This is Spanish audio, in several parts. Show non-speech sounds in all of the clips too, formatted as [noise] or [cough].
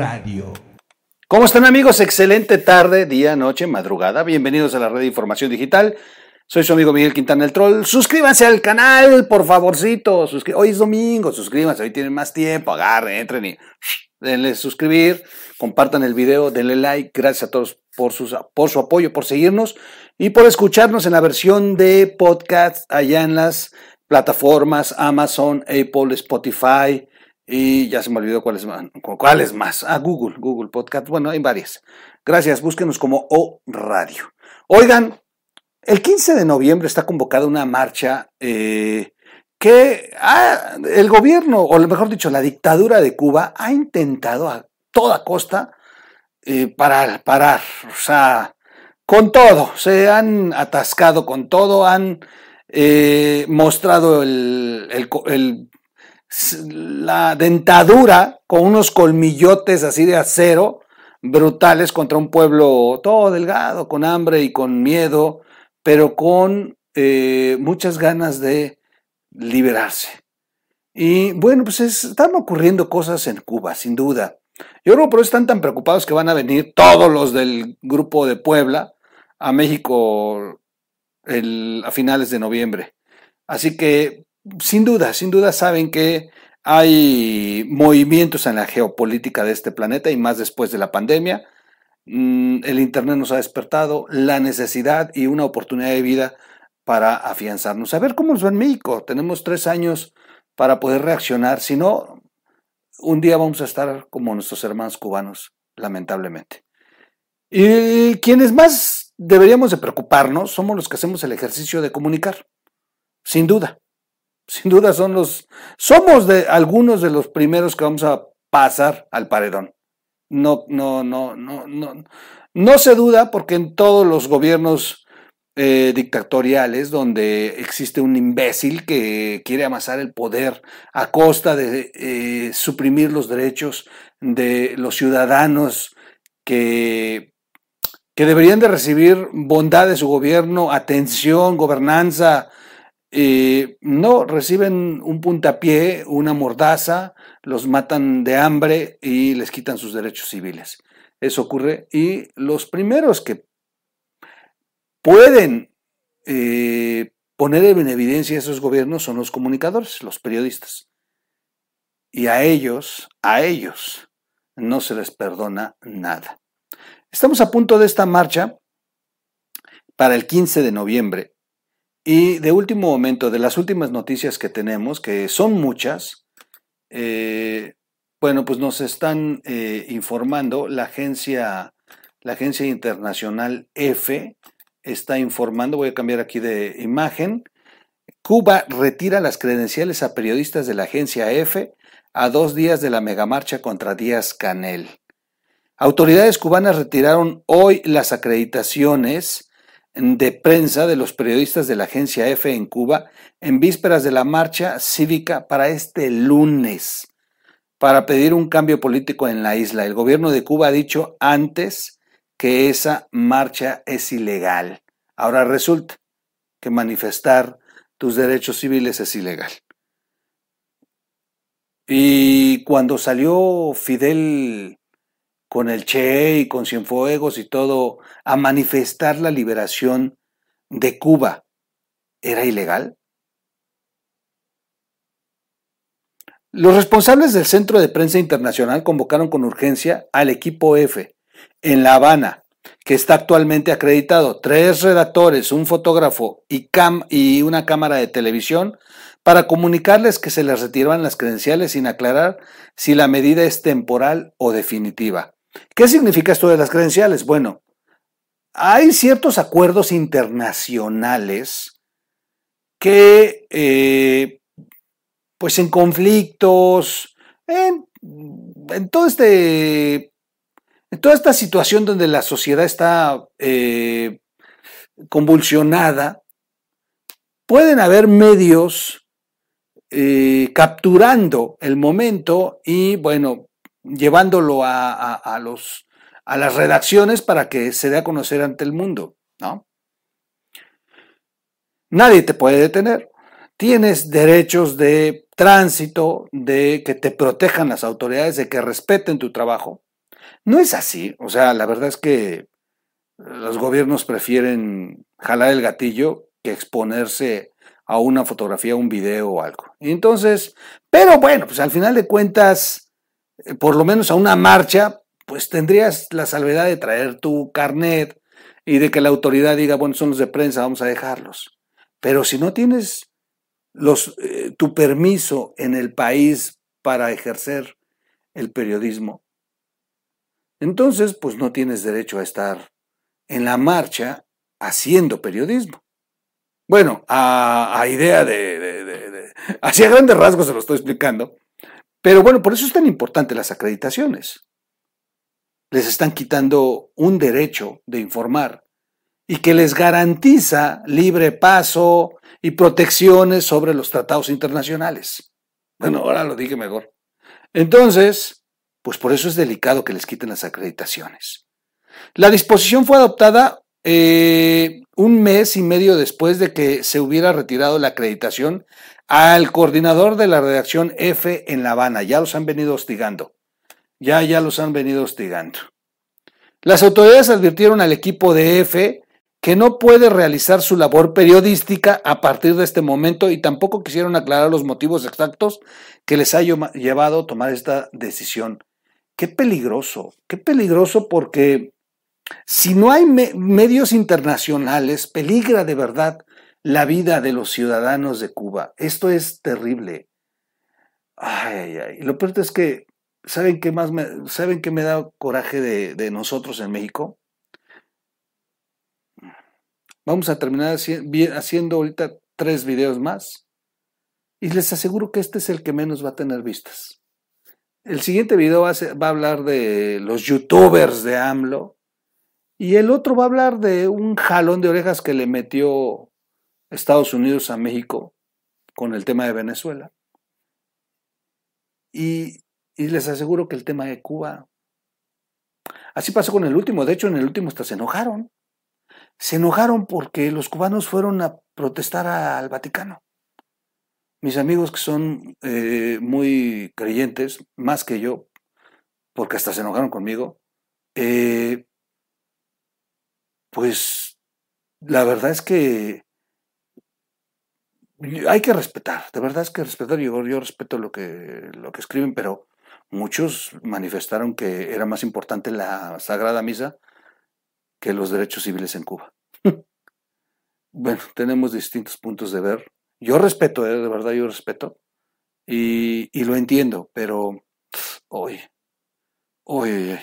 Radio. ¿Cómo están amigos? Excelente tarde, día, noche, madrugada. Bienvenidos a la red de información digital. Soy su amigo Miguel Quintana el Troll. Suscríbanse al canal, por favorcito. Hoy es domingo, suscríbanse, hoy tienen más tiempo. Agarren, entren y denle suscribir, compartan el video, denle like. Gracias a todos por, sus, por su apoyo, por seguirnos y por escucharnos en la versión de podcast allá en las plataformas Amazon, Apple, Spotify y ya se me olvidó cuáles más. ¿Cuáles más? Ah, Google, Google Podcast. Bueno, hay varias. Gracias, búsquenos como O Radio. Oigan, el 15 de noviembre está convocada una marcha eh, que el gobierno, o mejor dicho, la dictadura de Cuba ha intentado a toda costa eh, parar, parar, o sea, con todo, se han atascado con todo, han eh, mostrado el, la dentadura con unos colmillotes así de acero brutales contra un pueblo todo delgado, con hambre y con miedo, pero con eh, muchas ganas de liberarse. Y bueno, pues están ocurriendo cosas en Cuba, sin duda. Yo creo que por eso están tan preocupados que van a venir todos los del grupo de Puebla a México a finales de noviembre. Así que, sin duda, sin duda saben que hay movimientos en la geopolítica de este planeta y más después de la pandemia. Mm, el Internet nos ha despertado la necesidad y una oportunidad de vida para afianzarnos. A ver cómo nos va en México. Tenemos tres años para poder reaccionar. Si no, un día vamos a estar como nuestros hermanos cubanos, lamentablemente. Y quienes más deberíamos de preocuparnos somos los que hacemos el ejercicio de comunicar, sin duda. Sin duda son los, somos de algunos de los primeros que vamos a pasar al paredón. No, no, no, no, no, no se duda porque en todos los gobiernos eh, dictatoriales donde existe un imbécil que quiere amasar el poder a costa de eh, suprimir los derechos de los ciudadanos que, que deberían de recibir bondad de su gobierno, atención, gobernanza, eh, no reciben un puntapié, una mordaza, los matan de hambre y les quitan sus derechos civiles. Eso ocurre y los primeros que pueden eh, poner en evidencia esos gobiernos son los comunicadores, los periodistas. Y a ellos, a ellos, no se les perdona nada. Estamos a punto de esta marcha para el 15 de noviembre. Y de último momento, de las últimas noticias que tenemos, que son muchas, eh, bueno, pues nos están eh, informando la agencia, la agencia internacional EFE, está informando, voy a cambiar aquí de imagen, Cuba retira las credenciales a periodistas de la agencia EFE a dos días de la megamarcha contra Díaz Canel. Autoridades cubanas retiraron hoy las acreditaciones de prensa de los periodistas de la agencia EFE en Cuba en vísperas de la marcha cívica para este lunes para pedir un cambio político en la isla. El gobierno de Cuba ha dicho antes que esa marcha es ilegal. Ahora resulta que manifestar tus derechos civiles es ilegal. Y cuando salió Fidel con el Che y con Cienfuegos y todo a manifestar la liberación de Cuba, ¿era ilegal? Los responsables del Centro de Prensa Internacional convocaron con urgencia al equipo F en La Habana, que está actualmente acreditado, tres redactores, un fotógrafo y, una cámara de televisión, para comunicarles que se les retiraban las credenciales sin aclarar si la medida es temporal o definitiva. ¿Qué significa esto de las credenciales? Bueno, hay ciertos acuerdos internacionales que, eh, pues en conflictos, en, todo este en toda esta situación donde la sociedad está eh, convulsionada, pueden haber medios eh, capturando el momento y, bueno, llevándolo a, los, a las redacciones para que se dé a conocer ante el mundo, ¿no? Nadie te puede detener. Tienes derechos de tránsito, de que te protejan las autoridades, de que respeten tu trabajo. No es así. O sea, la verdad es que los gobiernos prefieren jalar el gatillo que exponerse a una fotografía, un video o algo. Entonces, pero bueno, pues al final de cuentas, por lo menos a una marcha, pues tendrías la salvedad de traer tu carnet y de que la autoridad diga, bueno, son los de prensa, vamos a dejarlos. Pero si no tienes eh, tu permiso en el país para ejercer el periodismo, entonces pues no tienes derecho a estar en la marcha haciendo periodismo. Bueno, a, idea de, de, de, hacia grandes rasgos se lo estoy explicando, pero bueno, por eso es tan importante las acreditaciones. Les están quitando un derecho de informar y que les garantiza libre paso y protecciones sobre los tratados internacionales. Bueno, ahora lo dije mejor. Entonces, pues por eso es delicado que les quiten las acreditaciones. La disposición fue adoptada eh, un mes y medio después de que se hubiera retirado la acreditación al coordinador de la redacción F en La Habana. Ya los han venido hostigando. Ya, ya los han venido hostigando. Las autoridades advirtieron al equipo de F que no puede realizar su labor periodística a partir de este momento y tampoco quisieron aclarar los motivos exactos que les ha llevado a tomar esta decisión. Qué peligroso, qué peligroso porque si no hay medios internacionales, peligra de verdad la vida de los ciudadanos de Cuba. Esto es terrible. Ay, ay, ay. Lo peor es que, ¿saben qué más me, ¿saben qué me da coraje de, nosotros en México? Vamos a terminar haciendo ahorita tres videos más. Y les aseguro que este es el que menos va a tener vistas. El siguiente video va a, va a hablar de los youtubers de AMLO, y el otro va a hablar de un jalón de orejas que le metió Estados Unidos a México con el tema de Venezuela. Y, les aseguro que el tema de Cuba. Así pasó con el último. De hecho, en el último hasta se enojaron. Se enojaron porque los cubanos fueron a protestar al Vaticano. Mis amigos que son eh, muy creyentes, más que yo, porque hasta se enojaron conmigo, eh, pues la verdad es que hay que respetar, de verdad es que respetar, yo, respeto lo que, lo que escriben, pero muchos manifestaron que era más importante la Sagrada Misa que los derechos civiles en Cuba. [laughs] bueno, tenemos distintos puntos de ver. Yo respeto, eh, de verdad yo respeto, y, y lo entiendo, pero hoy, hoy, hoy,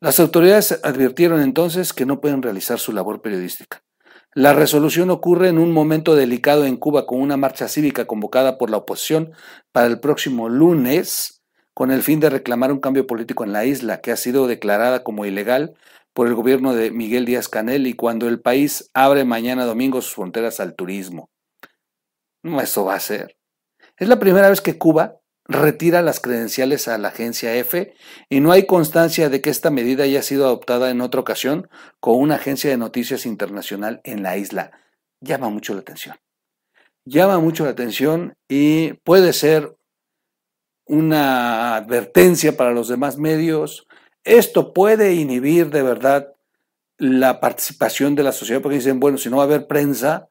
las autoridades advirtieron entonces que no pueden realizar su labor periodística. La resolución ocurre en un momento delicado en Cuba con una marcha cívica convocada por la oposición para el próximo lunes con el fin de reclamar un cambio político en la isla que ha sido declarada como ilegal por el gobierno de Miguel Díaz Canel y cuando el país abre mañana domingo sus fronteras al turismo. No, eso va a ser. Es la primera vez que Cuba retira las credenciales a la agencia F y no hay constancia de que esta medida haya sido adoptada en otra ocasión con una agencia de noticias internacional en la isla. Llama mucho la atención. Llama mucho la atención y puede ser una advertencia para los demás medios. Esto puede inhibir de verdad la participación de la sociedad porque dicen, bueno, si no va a haber prensa,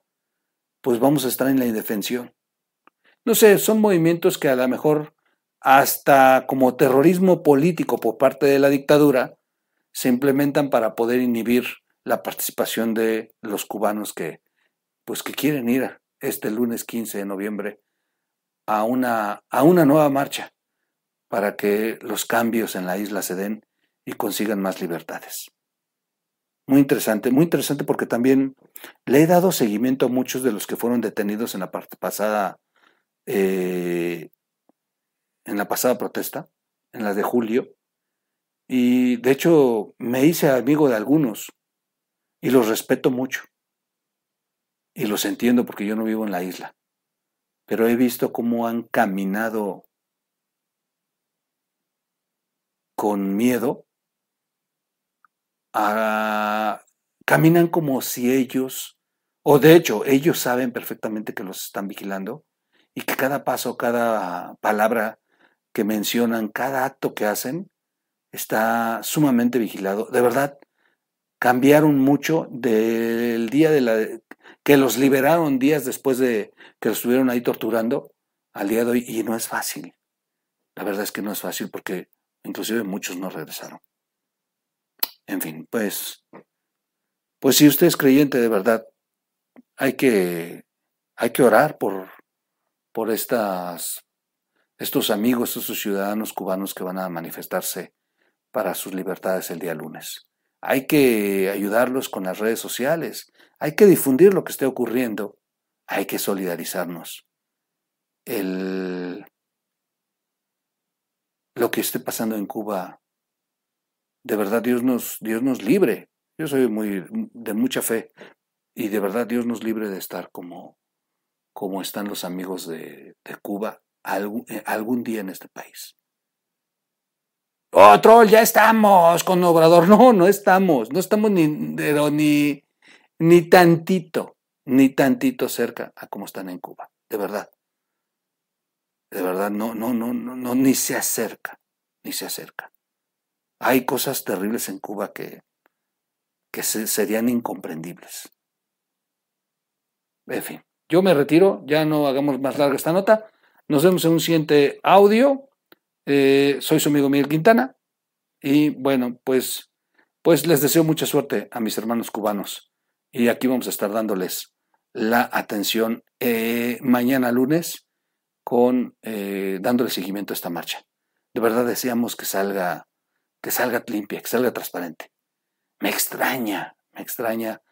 pues vamos a estar en la indefensión. No sé, son movimientos que a lo mejor hasta como terrorismo político por parte de la dictadura se implementan para poder inhibir la participación de los cubanos que pues que quieren ir este lunes 15 de noviembre a una, a una nueva marcha para que los cambios en la isla se den y consigan más libertades. Muy interesante, muy interesante porque también le he dado seguimiento a muchos de los que fueron detenidos en la parte pasada eh, en la pasada protesta, en la de julio, y de hecho me hice amigo de algunos y los respeto mucho. Y los entiendo porque yo no vivo en la isla. Pero he visto cómo han caminado con miedo. caminan como si ellos, o de hecho ellos saben perfectamente que los están vigilando y que cada paso, cada palabra que mencionan, cada acto que hacen, está sumamente vigilado. De verdad, cambiaron mucho del día de la que los liberaron días después de que los estuvieron ahí torturando al día de hoy y no es fácil. La verdad es que no es fácil porque inclusive muchos no regresaron. En fin, pues pues si usted es creyente de verdad, hay que hay que orar por por estas estos amigos, estos ciudadanos cubanos que van a manifestarse para sus libertades el día lunes. Hay que ayudarlos con las redes sociales, hay que difundir lo que esté ocurriendo, hay que solidarizarnos. El, lo que esté pasando en Cuba, de verdad Dios nos, Dios nos libre. Yo soy muy de mucha fe y de verdad Dios nos libre de estar como, como están los amigos de, de Cuba algún, eh, algún día en este país. Oh, troll, ya estamos con Obrador. No, no estamos. No estamos ni, ni, ni tantito, ni tantito cerca a cómo están en Cuba. De verdad. De verdad, no, no, no, no, no, ni se acerca, ni se acerca. Hay cosas terribles en Cuba que, que serían incomprendibles. En fin, yo me retiro, ya no hagamos más larga esta nota. Nos vemos en un siguiente audio. Eh, soy su amigo Miguel Quintana y bueno, pues, pues les deseo mucha suerte a mis hermanos cubanos y aquí vamos a estar dándoles la atención eh, mañana lunes con eh, dándole seguimiento a esta marcha. De verdad deseamos que salga, que salga limpia, que salga transparente. Me extraña, me extraña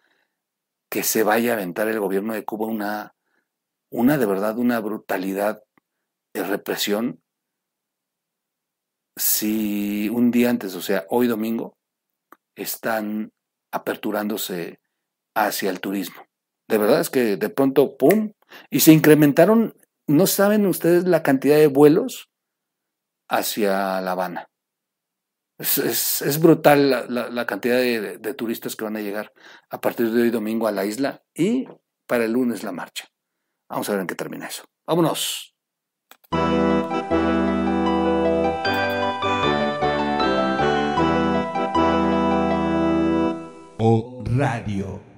que se vaya a aventar el gobierno de Cuba una, una de verdad, una brutalidad de represión si un día antes, o sea, hoy domingo, están aperturándose hacia el turismo. De verdad es que de pronto, ¡pum! Y se incrementaron, no saben ustedes la cantidad de vuelos hacia La Habana. Es, brutal la, cantidad de, de, turistas que van a llegar a partir de hoy domingo a la isla y para el lunes la marcha. Vamos a ver en qué termina eso. Vámonos. o radio.